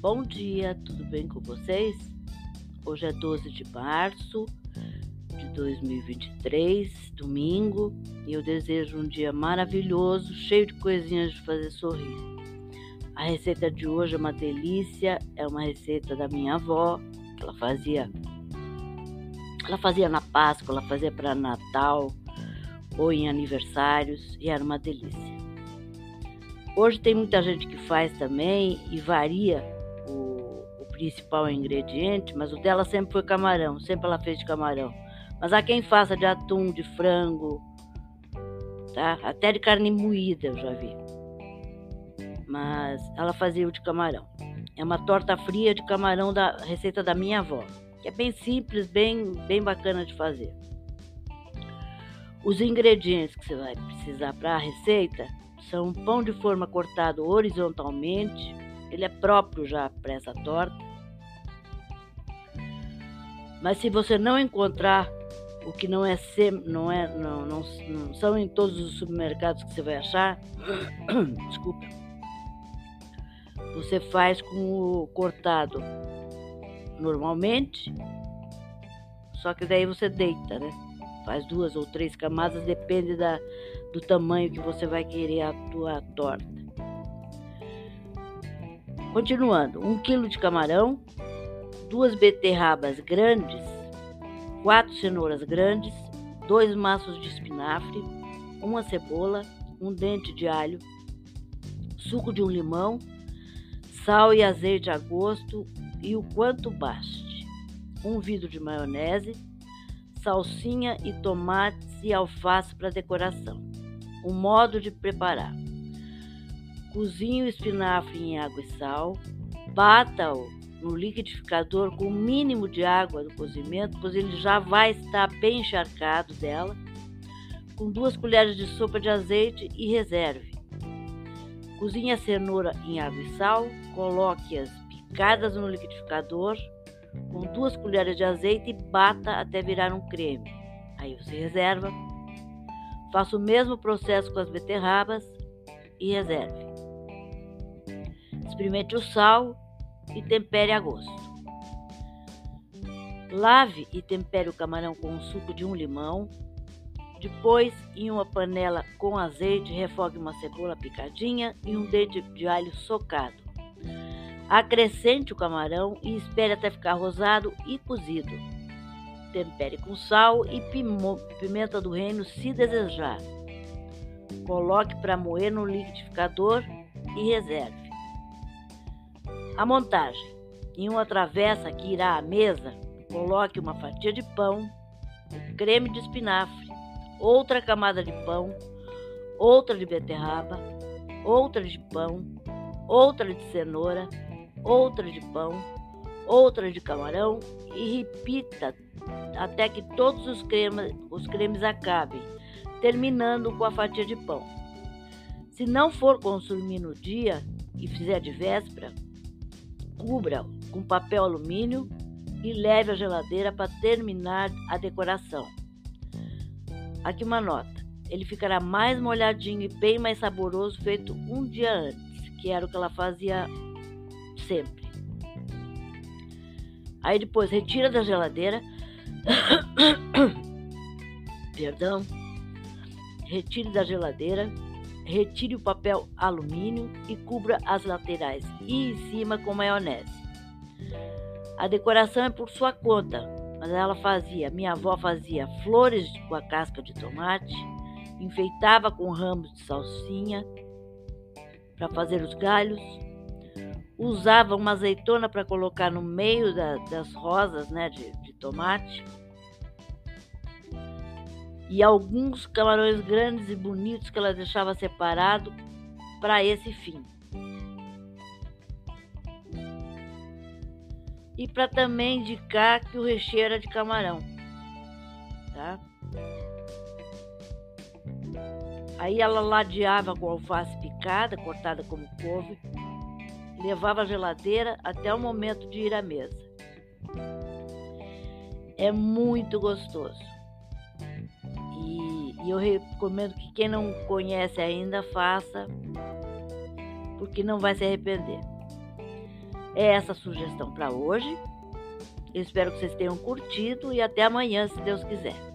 Bom dia, tudo bem com vocês? Hoje é 12 de março de 2023, domingo, e eu desejo um dia maravilhoso, cheio de coisinhas de fazer sorrir. A receita de hoje é uma delícia, é uma receita da minha avó, que ela fazia ela fazia na Páscoa, ela fazia para Natal ou em aniversários e era uma delícia. Hoje tem muita gente que faz também e varia principal ingrediente, mas o dela sempre foi camarão, sempre ela fez de camarão. Mas há quem faça de atum, de frango, tá? Até de carne moída eu já vi. Mas ela fazia o de camarão. É uma torta fria de camarão da receita da minha avó, que é bem simples, bem, bem bacana de fazer. Os ingredientes que você vai precisar para a receita são pão de forma cortado horizontalmente, ele é próprio já para essa torta. Mas se você não encontrar o que não é não é não, não, não são em todos os supermercados que você vai achar, desculpa. Você faz com o cortado normalmente, só que daí você deita, né? Faz duas ou três camadas, depende da, do tamanho que você vai querer a tua torta. Continuando, um quilo de camarão, duas beterrabas grandes, quatro cenouras grandes, dois maços de espinafre, uma cebola, um dente de alho, suco de um limão, sal e azeite a gosto e o quanto baste, um vidro de maionese, salsinha e tomates e alface para decoração. O modo de preparar: cozinhe o espinafre em água e sal, bata-o no liquidificador com o mínimo de água do cozimento, pois ele já vai estar bem encharcado dela, com duas colheres de sopa de azeite e reserve. Cozinhe a cenoura em água e sal, coloque-as picadas no liquidificador com duas colheres de azeite e bata até virar um creme. Aí você reserva Faça o mesmo processo com as beterrabas e reserve. Experimente o sal e tempere a gosto. Lave e tempere o camarão com o suco de um limão. Depois, em uma panela com azeite, refogue uma cebola picadinha e um dente de alho socado. Acrescente o camarão e espere até ficar rosado e cozido. Tempere com sal e pimenta do reino se desejar. Coloque para moer no liquidificador e reserve. A montagem. Em uma travessa que irá à mesa, coloque uma fatia de pão, creme de espinafre, outra camada de pão, outra de beterraba, outra de pão, outra de cenoura, outra de pão, outra de camarão e repita até que todos os cremes, os cremes acabem, terminando com a fatia de pão. Se não for consumir no dia e fizer de véspera, cubra com papel alumínio e leve à geladeira para terminar a decoração. Aqui uma nota: ele ficará mais molhadinho e bem mais saboroso feito um dia antes, que era o que ela fazia sempre. Aí depois retira da geladeira. Perdão. Retire da geladeira. Retire o papel alumínio e cubra as laterais e em cima com maionese. A decoração é por sua conta, mas ela fazia, minha avó fazia flores com a casca de tomate, enfeitava com ramos de salsinha para fazer os galhos, usava uma azeitona para colocar no meio da, das rosas né, de, de tomate. E alguns camarões grandes e bonitos que ela deixava separado para esse fim. E para também indicar que o recheio era de camarão. Tá? Aí ela ladeava com alface picada, cortada como couve, levava a geladeira até o momento de ir à mesa. É muito gostoso. E, eu recomendo que quem não conhece ainda faça, porque não vai se arrepender. É essa a sugestão para hoje. Eu espero que vocês tenham curtido e até amanhã, se Deus quiser.